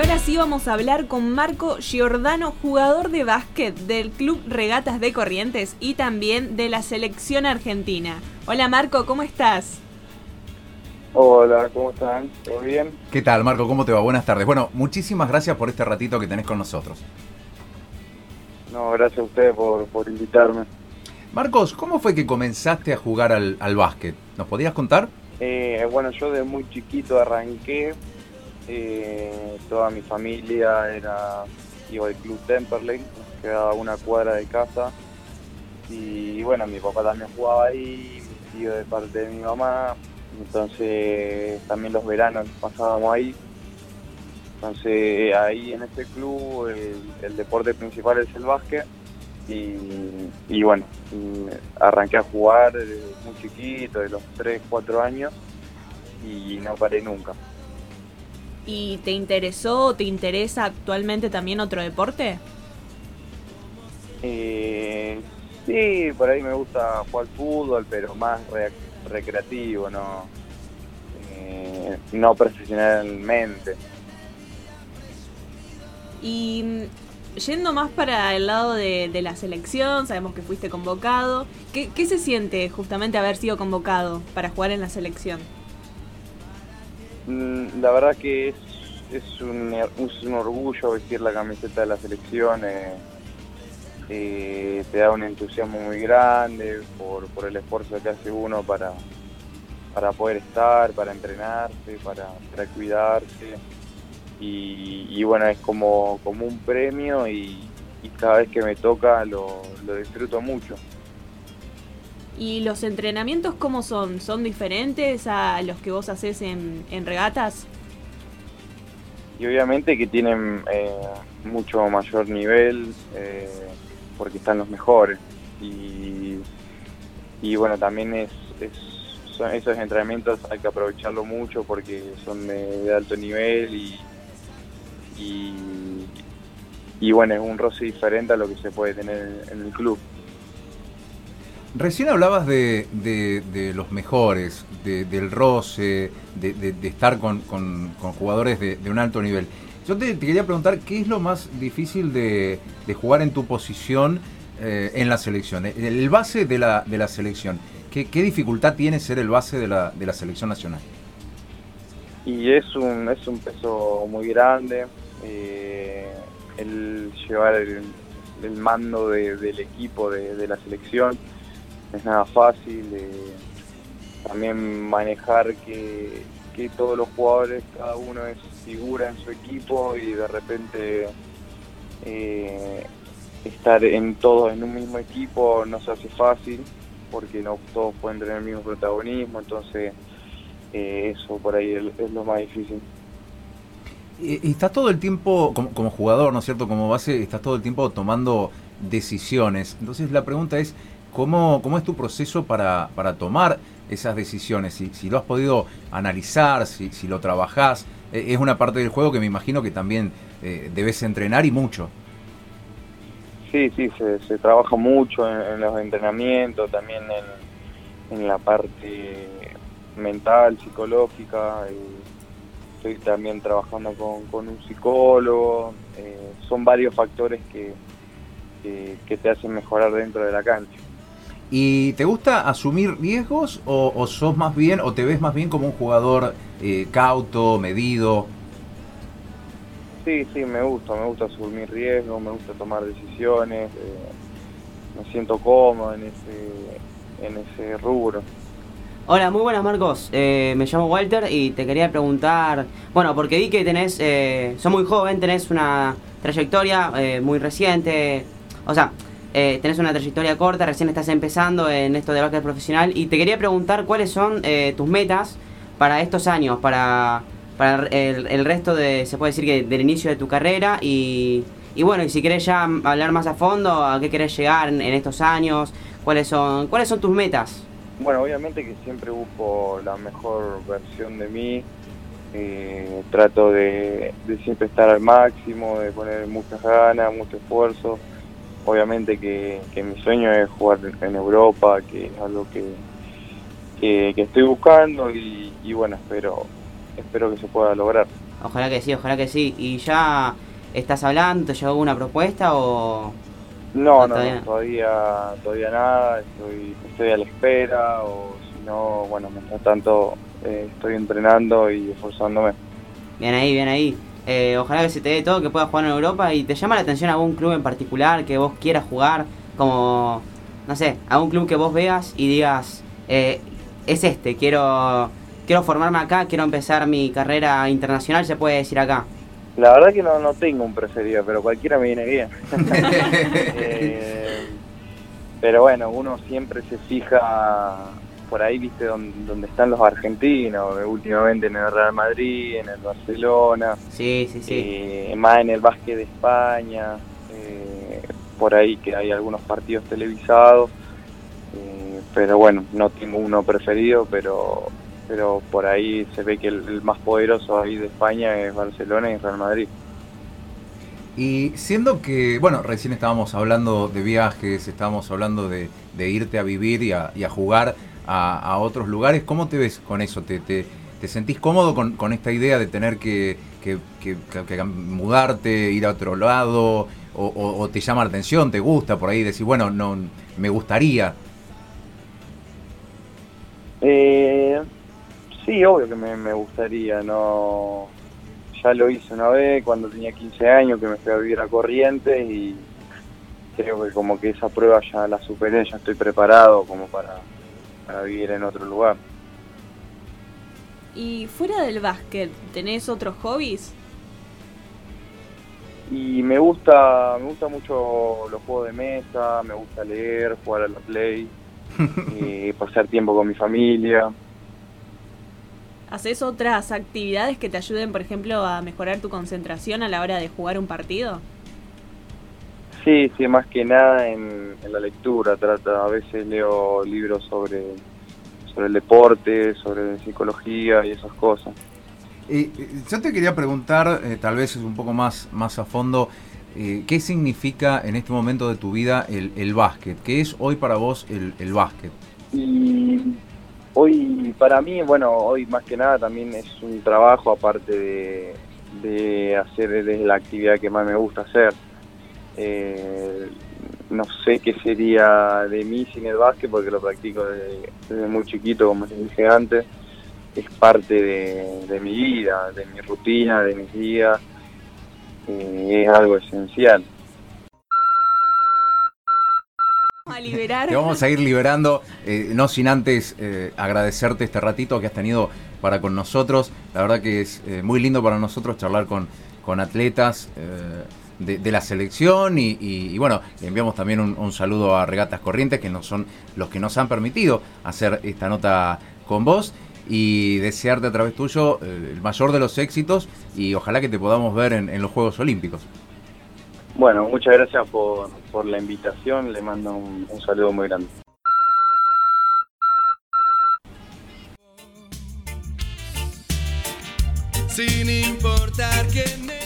Y ahora sí vamos a hablar con Marco Giordano, jugador de básquet del Club Regatas de Corrientes y también de la selección argentina. Hola Marco, ¿cómo estás? Hola, ¿cómo están? ¿Todo bien? ¿Qué tal, Marco? ¿Cómo te va? Buenas tardes. Bueno, muchísimas gracias por este ratito que tenés con nosotros. No, gracias a ustedes por, por invitarme. Marcos, ¿cómo fue que comenzaste a jugar al, al básquet? ¿Nos podías contar? Eh, bueno, yo de muy chiquito arranqué. Eh, toda mi familia era iba al club Temperley, que quedaba una cuadra de casa. Y bueno, mi papá también jugaba ahí, mi tío de parte de mi mamá. Entonces también los veranos pasábamos ahí. Entonces ahí en este club el, el deporte principal es el básquet. Y, y bueno, y arranqué a jugar desde muy chiquito, de los 3, 4 años, y no paré nunca. ¿Y te interesó o te interesa actualmente también otro deporte? Eh, sí, por ahí me gusta jugar fútbol, pero más re- recreativo, no, eh, no profesionalmente. Y mm, yendo más para el lado de, de la selección, sabemos que fuiste convocado. ¿Qué, qué se siente justamente haber sido convocado para jugar en la selección? Mm, La verdad que es, es, un, es un orgullo vestir la camiseta de la selección. eh, eh, te da un entusiasmo muy grande por, por el esfuerzo que hace uno para, para poder estar, para entrenarse, para, para cuidarse. Y, bueno, es como, como un premio y, y cada vez que me toca lo, lo disfruto mucho. ¿Y los entrenamientos cómo son? ¿Son diferentes a los que vos haces en, regatas? y obviamente que tienen eh, mucho mayor nivel eh, porque están los mejores y, y bueno también es, esos entrenamientos hay que aprovecharlo mucho porque son de, alto nivel y y bueno es un roce diferente a lo que se puede tener en el club Recién hablabas de, los mejores, de- del roce, de, estar con, jugadores de, un alto nivel. Yo te, quería preguntar, ¿qué es lo más difícil de, jugar en tu posición eh, en la selección? El, base de la, selección. ¿Qué, dificultad tiene ser el base de la, selección nacional? y es un es un peso muy grande eh, el llevar el, mando de- del equipo de la selección es nada fácil eh, también manejar que, que todos los jugadores cada uno es figura en su equipo y de repente eh, estar en todos en un mismo equipo no se hace fácil porque no todos pueden tener el mismo protagonismo entonces eh, eso por ahí es, lo más difícil. Y estás todo el tiempo, como, como jugador, ¿no es cierto? Como base, estás todo el tiempo tomando decisiones. Entonces la pregunta es, ¿cómo, cómo es tu proceso para, para tomar esas decisiones? Si, si lo has podido analizar, si, si lo trabajás. Eh, Es una parte del juego que me imagino que también eh, debes entrenar y mucho. Sí, sí, se, se trabaja mucho en, los entrenamientos, también en, en la parte mental, psicológica. estoy también trabajando con, con un psicólogo. eh, son varios factores que, que te hacen mejorar dentro de la cancha. ¿Y te gusta asumir riesgos o, o sos más bien, o te ves más bien como un jugador eh, cauto, medido? Sí, sí, me gusta, me gusta asumir riesgos, me gusta tomar decisiones, eh, me siento cómodo en ese, en ese rubro. Hola, muy buenas Marcos. Eh, me llamo Walter y te quería preguntar, bueno, porque vi que tenés, eh, sos muy joven, tenés una trayectoria eh, muy reciente, o sea, eh, tenés una trayectoria corta, recién estás empezando en esto de básquet profesional y te quería preguntar cuáles son eh, tus metas para estos años, para, para el, el resto de, se puede decir que del inicio de tu carrera y, y bueno, y si querés ya hablar más a fondo, a qué querés llegar en, en estos años, cuáles son, cuáles son tus metas. Bueno, obviamente que siempre busco la mejor versión de mí, eh, trato de, de siempre estar al máximo, de poner muchas ganas, mucho esfuerzo. Obviamente que, que mi sueño es jugar en Europa, que es algo que, que, que estoy buscando y, y bueno, espero, espero que se pueda lograr. Ojalá que sí, ojalá que sí. ¿Y ya estás hablando? ¿Te llegó alguna propuesta o...? No, no, todavía, todavía, nada, estoy, estoy a la espera o si no, bueno, mientras tanto eh, estoy entrenando y esforzándome. Bien ahí, bien ahí. Eh, ojalá que se te dé todo, que puedas jugar en Europa y te llama la atención algún club en particular que vos quieras jugar, como, no sé, algún club que vos veas y digas, eh, es este, quiero, quiero formarme acá, quiero empezar mi carrera internacional, se puede decir acá. La verdad que no, no tengo un preferido, pero cualquiera me viene bien. Eh, pero bueno, uno siempre se fija por ahí, viste, donde, están los argentinos, últimamente en el Real Madrid, en el Barcelona. Sí, sí, sí. Eh, más en el básquet de España, eh, por ahí que hay algunos partidos televisados. pero bueno, no tengo uno preferido, pero pero por ahí se ve que el, más poderoso ahí de España es Barcelona y Real Madrid. Y siendo que, bueno, recién estábamos hablando de viajes, estábamos hablando de, irte a vivir y a, jugar a, otros lugares, ¿cómo te ves con eso? ¿Te, te, sentís cómodo con, esta idea de tener que, mudarte, ir a otro lado? O, te llama la atención, te gusta por ahí, decir, bueno, no me gustaría? Eh, Sí, obvio que me, gustaría, no ya lo hice una vez cuando tenía 15 años que me fui a vivir a Corrientes y creo que como que esa prueba ya la superé, ya estoy preparado como para, para vivir en otro lugar. ¿Y fuera del básquet, tenés otros hobbies? Y me gusta, me gusta mucho los juegos de mesa, me gusta leer, jugar a la play, y pasar tiempo con mi familia. ¿Haces otras actividades que te ayuden, por ejemplo, a mejorar tu concentración a la hora de jugar un partido? Sí, sí, más que nada en, la lectura. Trata, a veces leo libros sobre, sobre el deporte, sobre psicología y esas cosas. Y yo te quería preguntar, eh, tal vez un poco más, más a fondo, eh, ¿qué significa en este momento de tu vida el, el básquet? ¿Qué es hoy para vos el, el básquet? Y Hoy, para mí, bueno, hoy más que nada también es un trabajo aparte de, hacer de la actividad que más me gusta hacer. Eh, no sé qué sería de mí sin el básquet porque lo practico desde, muy chiquito, como les dije antes. Es parte de, mi vida, de mi rutina, de mis días. Eh, es algo esencial. a liberar. Te vamos a ir liberando, eh, no sin antes eh, agradecerte este ratito que has tenido para con nosotros. La verdad que es eh, muy lindo para nosotros charlar con, con atletas de, la selección y, bueno, le enviamos también un, saludo a Regatas Corrientes, que no son los que nos han permitido hacer esta nota con vos y desearte a través tuyo el mayor de los éxitos y ojalá que te podamos ver en los Juegos Olímpicos. Bueno, muchas gracias por, por la invitación, le mando un, saludo muy grande. Sin importar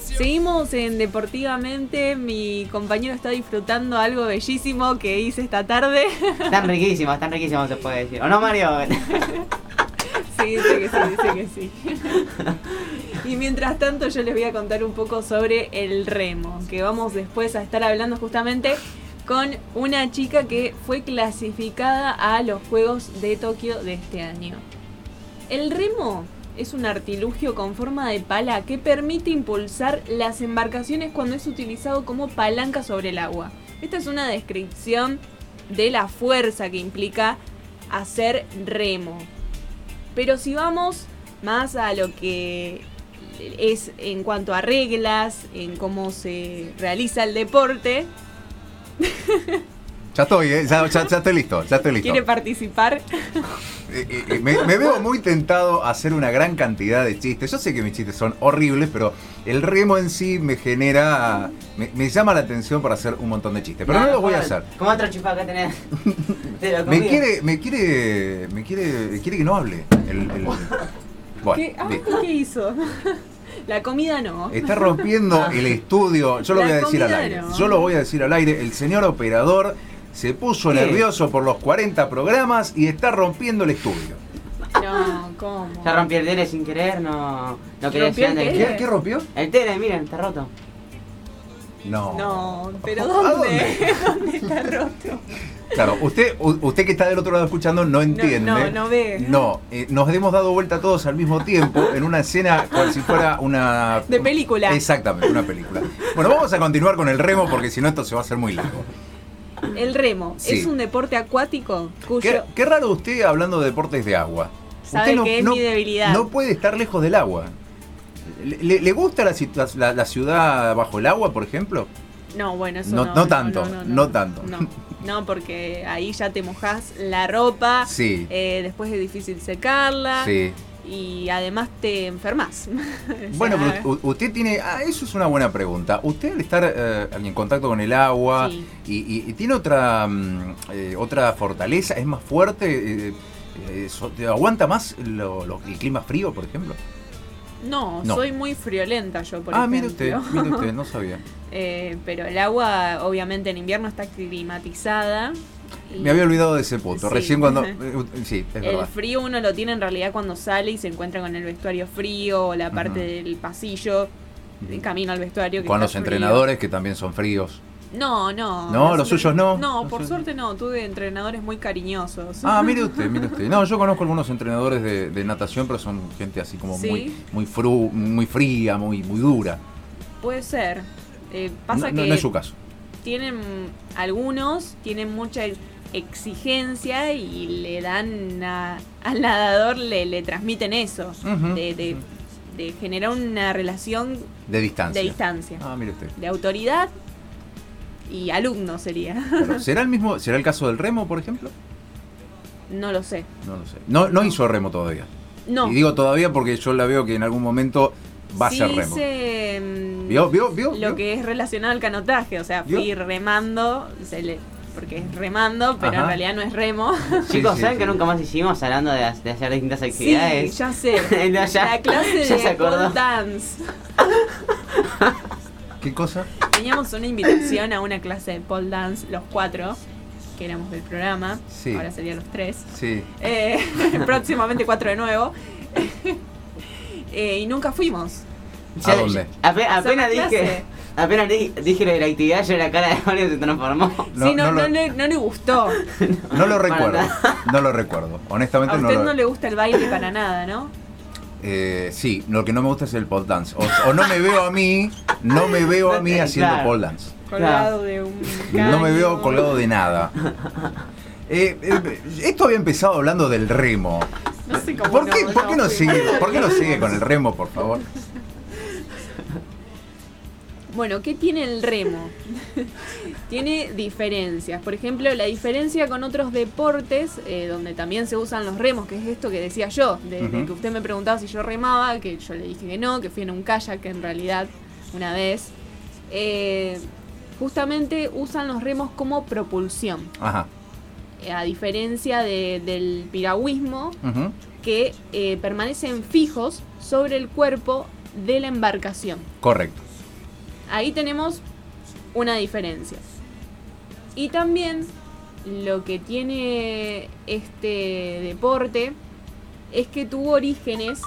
Seguimos en Deportivamente. Mi compañero está disfrutando algo bellísimo que hice esta tarde. Están riquísimos, están riquísimos, se puede decir. ¿O no, Mario? sí, dice que sí, dice que sí. Y mientras tanto yo les voy a contar un poco sobre el remo, que vamos después a estar hablando justamente con una chica que fue clasificada a los Juegos de Tokio de este año. El remo es un artilugio con forma de pala que permite impulsar las embarcaciones cuando es utilizado como palanca sobre el agua. Esta es una descripción de la fuerza que implica hacer remo. Pero si vamos más a lo que es en cuanto a reglas, en cómo se realiza el deporte. Ya estoy, ¿eh? ya, estoy listo, ya estoy listo. ¿Quiere participar? Eh, eh, me, veo muy tentado a hacer una gran cantidad de chistes. Yo sé que mis chistes son horribles, pero el remo en sí me genera. Me, llama la atención para hacer un montón de chistes. Pero no, lo voy a hacer. ¿Cómo otro que tenés? me quiere, me quiere. Me quiere. Quiere que no hable. El, ¿Qué, ah, ¿Qué hizo? La comida no. Está rompiendo el estudio. Yo lo voy a decir al aire. Yo lo voy a decir al aire. El señor operador se puso nervioso por los 40 programas y está rompiendo el estudio. No, ¿Cómo? Ya rompí el tele sin querer, no, no quería ¿Rompió el decir ¿Qué, qué rompió? El tele, miren, está roto. No. No, pero ¿A ¿dónde? ¿Dónde está roto? Claro, usted, usted que está del otro lado escuchando no entiende. no, no ve. No, eh, nos hemos dado vuelta todos al mismo tiempo en una escena como si fuera una... De película. Exactamente, una película. Bueno, vamos a continuar con el remo porque si no esto se va a hacer muy largo. El remo Sí. es un deporte acuático cuyo... Qué, qué raro usted hablando de deportes de agua. Sabe Usted que es mi debilidad. No puede estar lejos del agua. ¿Le, gusta la, la- la ciudad bajo el agua, por ejemplo? No, bueno, eso No- no. no tanto, no tanto. No, no, porque ahí ya te mojas la ropa. Sí. eh, después es difícil secarla. Sí. Y además te enfermas. Bueno, pero usted tiene. Ah, eso es una buena pregunta. Usted al estar eh, en contacto con el agua Sí. y, y- y tiene otra mm, eh, otra fortaleza, es más fuerte, eh, so- ¿aguanta más lo- lo- el clima frío, por ejemplo? No, No. soy muy friolenta yo, por ah, ejemplo. mire usted, mire usted, no sabía. Eh, pero el agua, obviamente, en invierno está climatizada. Me había olvidado de ese punto. Sí. Recién cuando. eh, sí, es El verdad. frío uno lo tiene en realidad cuando sale y se encuentra con el vestuario frío o la parte del pasillo Ujú. camino al vestuario. Que Con los frío. entrenadores que también son fríos. No, no. No, los suyos no. No, Los por suyos. suerte no. Tuve entrenadores muy cariñosos. Ah, mire usted, mire usted. No, yo conozco algunos entrenadores de, de natación, pero son gente así como ¿Sí? muy muy fru, muy fría, muy muy dura. Puede ser. Eh, pasa no, no- que no es su caso. Tienen algunos tienen mucha ex- exigencia y le dan a- al nadador le, le transmiten eso de, de- de generar una relación De distancia. de distancia Ah, mire usted. de autoridad y alumno sería ¿Será el mismo, será el caso del remo, por ejemplo? no lo sé No lo sé. No, no hizo remo todavía. no Y digo todavía porque yo la veo que en algún momento va sí a ser remo. mm, ¿Vio? ¿Vio? ¿Vio? lo ¿Vio? que es relacionado al canotaje o sea ¿Vio? fui remando se le- porque es remando pero Ajá. en realidad no es remo Sí, Chicos, sí, ¿saben sí. que nunca más hicimos hablando de, de hacer distintas sí actividades? ya sé No, ya- la clase ya de se acordó. pole dance ¿Qué cosa? Teníamos una invitación a una clase de pole dance, los cuatro, que éramos del programa. Sí. Ahora serían los tres. Sí. Eh, próximamente cuatro de nuevo. Eh, y nunca fuimos. ¿A dónde? apenas una dije, apenas di- dije lo de la actividad, yo la cara de Mario se transformó. No, sí, no, no no, lo- le- no le gustó. No lo recuerdo. nada. No lo recuerdo. Honestamente A no usted lo no le gusta el baile para nada, ¿no? Eh, sí, lo que no me gusta es el pole dance. O, o no me veo a mí, no me veo a mí haciendo claro. pole dance. Colgado de un. No me veo colgado de nada. Eh, eh, esto había empezado hablando del remo. No sé cómo ¿Por qué, no, por qué no no fui. sigue, ¿Por qué no sigue con el remo, por favor? Bueno, ¿qué tiene el remo? tiene diferencias. Por ejemplo, la diferencia con otros deportes, eh, donde también se usan los remos, que es esto que decía yo, de, que usted me preguntaba si yo remaba, que yo le dije que no, que fui en un kayak en realidad una vez. Eh, justamente usan los remos como propulsión, Ajá. eh, a diferencia de- del piragüismo, que eh, permanecen fijos sobre el cuerpo de la embarcación. Correcto. Ahí tenemos una diferencia. Y también lo que tiene este deporte es que tuvo orígenes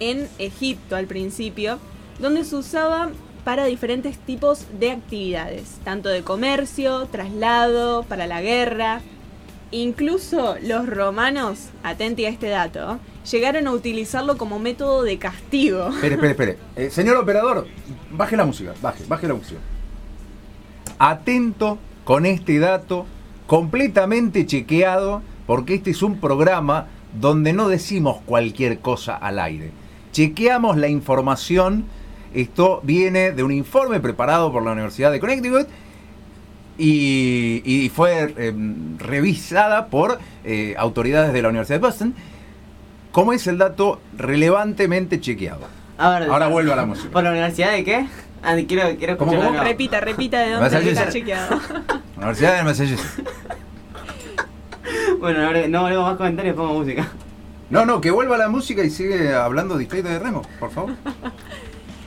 en Egipto al principio, donde se usaba para diferentes tipos de actividades, tanto de comercio, traslado, para la guerra. Incluso los romanos, atenti a este dato, llegaron a utilizarlo como método de castigo. Espere, espere, espere. Eh, señor operador, baje la música, baje, baje la música. Atento con este dato, completamente chequeado, porque este es un programa donde no decimos cualquier cosa al aire. Chequeamos la información, esto viene de un informe preparado por la Universidad de Connecticut y, y fue eh, revisada por eh, autoridades de la Universidad de Boston. ¿Cómo es el dato relevantemente chequeado? A ver, Ahora vuelvo a la música. ¿Por la universidad de qué? Ah, quiero, quiero. Repita, repita de dónde está chequeado. Universidad de Massachusetts. Bueno, ahora no volvemos más comentarios, pongo música. No, no, que vuelva la música y sigue hablando de Historia de Remo, por favor.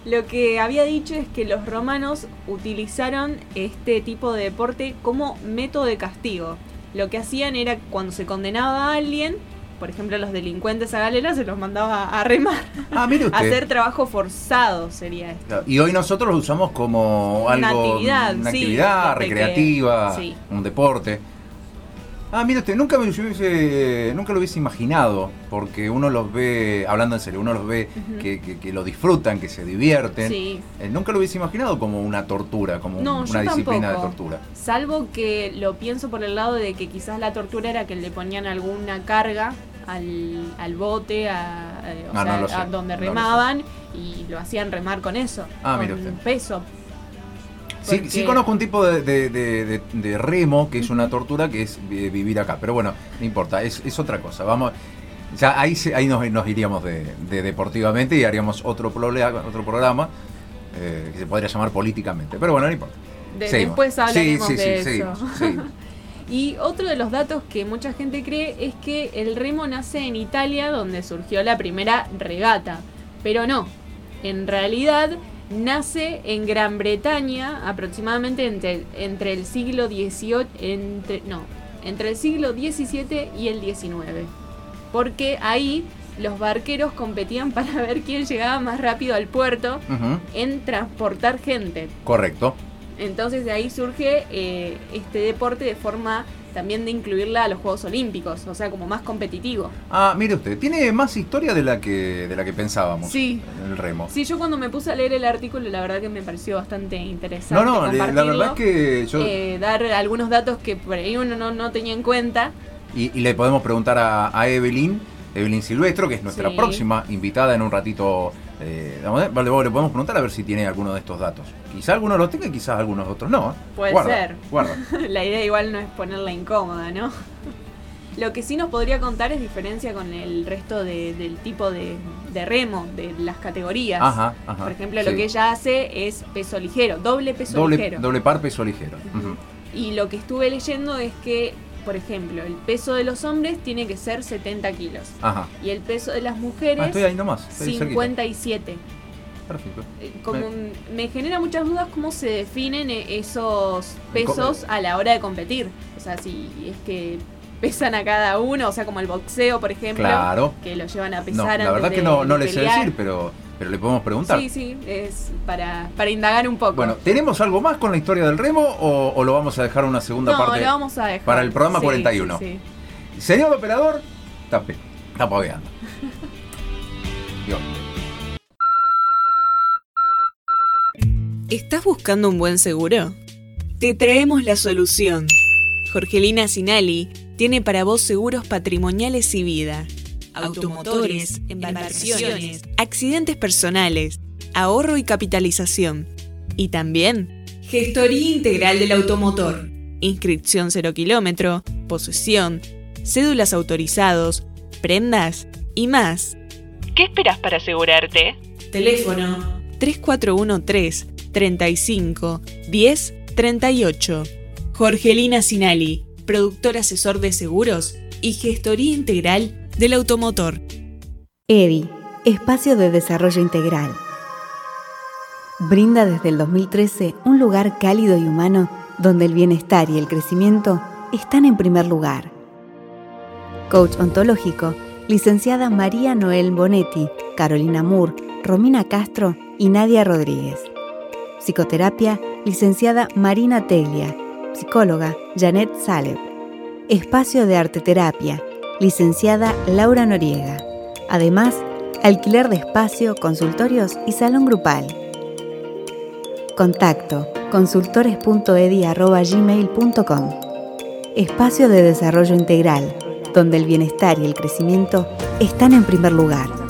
Lo que había dicho es que los romanos utilizaron este tipo de deporte como método de castigo. Lo que hacían era cuando se condenaba a alguien, por ejemplo, los delincuentes a galera se los mandaba a remar. Ah, mire usted. Hacer trabajo forzado sería esto. Y hoy nosotros lo usamos como Una algo, actividad, una sí, actividad que- recreativa, sí. un deporte. Ah, mire usted, nunca, me hubiese, nunca lo hubiese imaginado, porque uno los ve, hablando en serio, uno los ve que, que- que lo disfrutan, que se divierten. Sí. Eh, nunca lo hubiese imaginado como una tortura, como un- una disciplina tampoco. de tortura. Salvo que lo pienso por el lado de que quizás la tortura era que le ponían alguna carga al, al bote, a, eh, o Ah, sea, no lo sé, a donde lo remaban y lo hacían remar con eso. Ah, con mire usted. peso. Sí, Porque- sí conozco un tipo de, de- de- remo que es una tortura que es vi- vivir acá, pero bueno, no importa, es, es otra cosa. Vamos, ya ahí, ahí nos, nos iríamos de, de deportivamente y haríamos otro, problema, otro programa eh, que se podría llamar políticamente, pero bueno, no importa. Después hablaremos Sí, sí, de eso. Y otro de los datos que mucha gente cree es que el remo nace en Italia, donde surgió la primera regata. Pero no, en realidad nace en Gran Bretaña aproximadamente entre, entre el siglo XVIII, entre, no, entre el siglo XVII y el XIX. Porque ahí los barqueros competían para ver quién llegaba más rápido al puerto en transportar gente. Correcto. Entonces de ahí surge eh, este deporte de forma también de incluirla a los Juegos Olímpicos, o sea, como más competitivo. Ah, mire usted, tiene más historia de la que, de la que pensábamos Sí. el remo. Sí, yo cuando me puse a leer el artículo, la verdad que me pareció bastante interesante. no, no, la verdad es que yo... eh, dar algunos datos que por ahí uno no, no tenía en cuenta. Y, y le podemos preguntar a, a Evelyn, Evelyn Silvestro, que es nuestra Sí. próxima invitada en un ratito. Eh, vale, le podemos preguntar a ver si tiene alguno de estos datos. Quizá algunos los tenga y quizás algunos otros no. ¿eh? Puede Guarda, ser. Guarda. la idea igual no es ponerla incómoda, ¿no? Lo que sí nos podría contar es diferencia con el resto de- del tipo de, de remo, de las categorías. Ajá, ajá. Por ejemplo, sí. lo que ella hace es peso ligero, doble peso doble, ligero. doble par peso ligero. Y lo que estuve leyendo es que, por ejemplo, el peso de los hombres tiene que ser 70 kilos. Ajá. Y el peso de las Ah, mujeres, estoy ahí nomás. Estoy cerquita. 57. Perfecto. Eh, Como me genera muchas dudas cómo se definen eh, esos pesos a la hora de competir. O sea, si es que pesan a cada uno, o sea, como el boxeo, por ejemplo, Claro. que lo llevan a No, pesar la antes verdad de- que no, no de le sé decir, pero, pero le podemos preguntar. Sí, sí, es para, para indagar un poco. Bueno, ¿tenemos algo más con la historia del remo o, o lo vamos a dejar una segunda no, parte? lo vamos a dejar. para el programa Sí, 41. sí, sí. Señor operador, tape. Está paveando. Dios. ¿Estás buscando un buen seguro? Te traemos la solución. Jorgelina Sinali tiene para vos seguros patrimoniales y vida, automotores, embarcaciones, accidentes personales, ahorro y capitalización. Y también gestoría integral del automotor, inscripción cero kilómetro, posesión, cédulas autorizados, prendas y más. ¿Qué esperas para asegurarte? Teléfono 3413 35 10 38. Jorgelina Sinali, productor asesor de seguros y gestoría integral del automotor. EDI, Espacio de Desarrollo Integral. Brinda desde el 2013 un lugar cálido y humano donde el bienestar y el crecimiento están en primer lugar. Coach ontológico, licenciada María Noel Bonetti, Carolina Moore, Romina Castro y Nadia Rodríguez. Psicoterapia, licenciada Marina Teglia. Psicóloga, Janet Saleb. Espacio de Arte Terapia, licenciada Laura Noriega. Además, alquiler de espacio, consultorios y salón grupal. Contacto consultores.edi.gmail.com Espacio de desarrollo integral, donde el bienestar y el crecimiento están en primer lugar.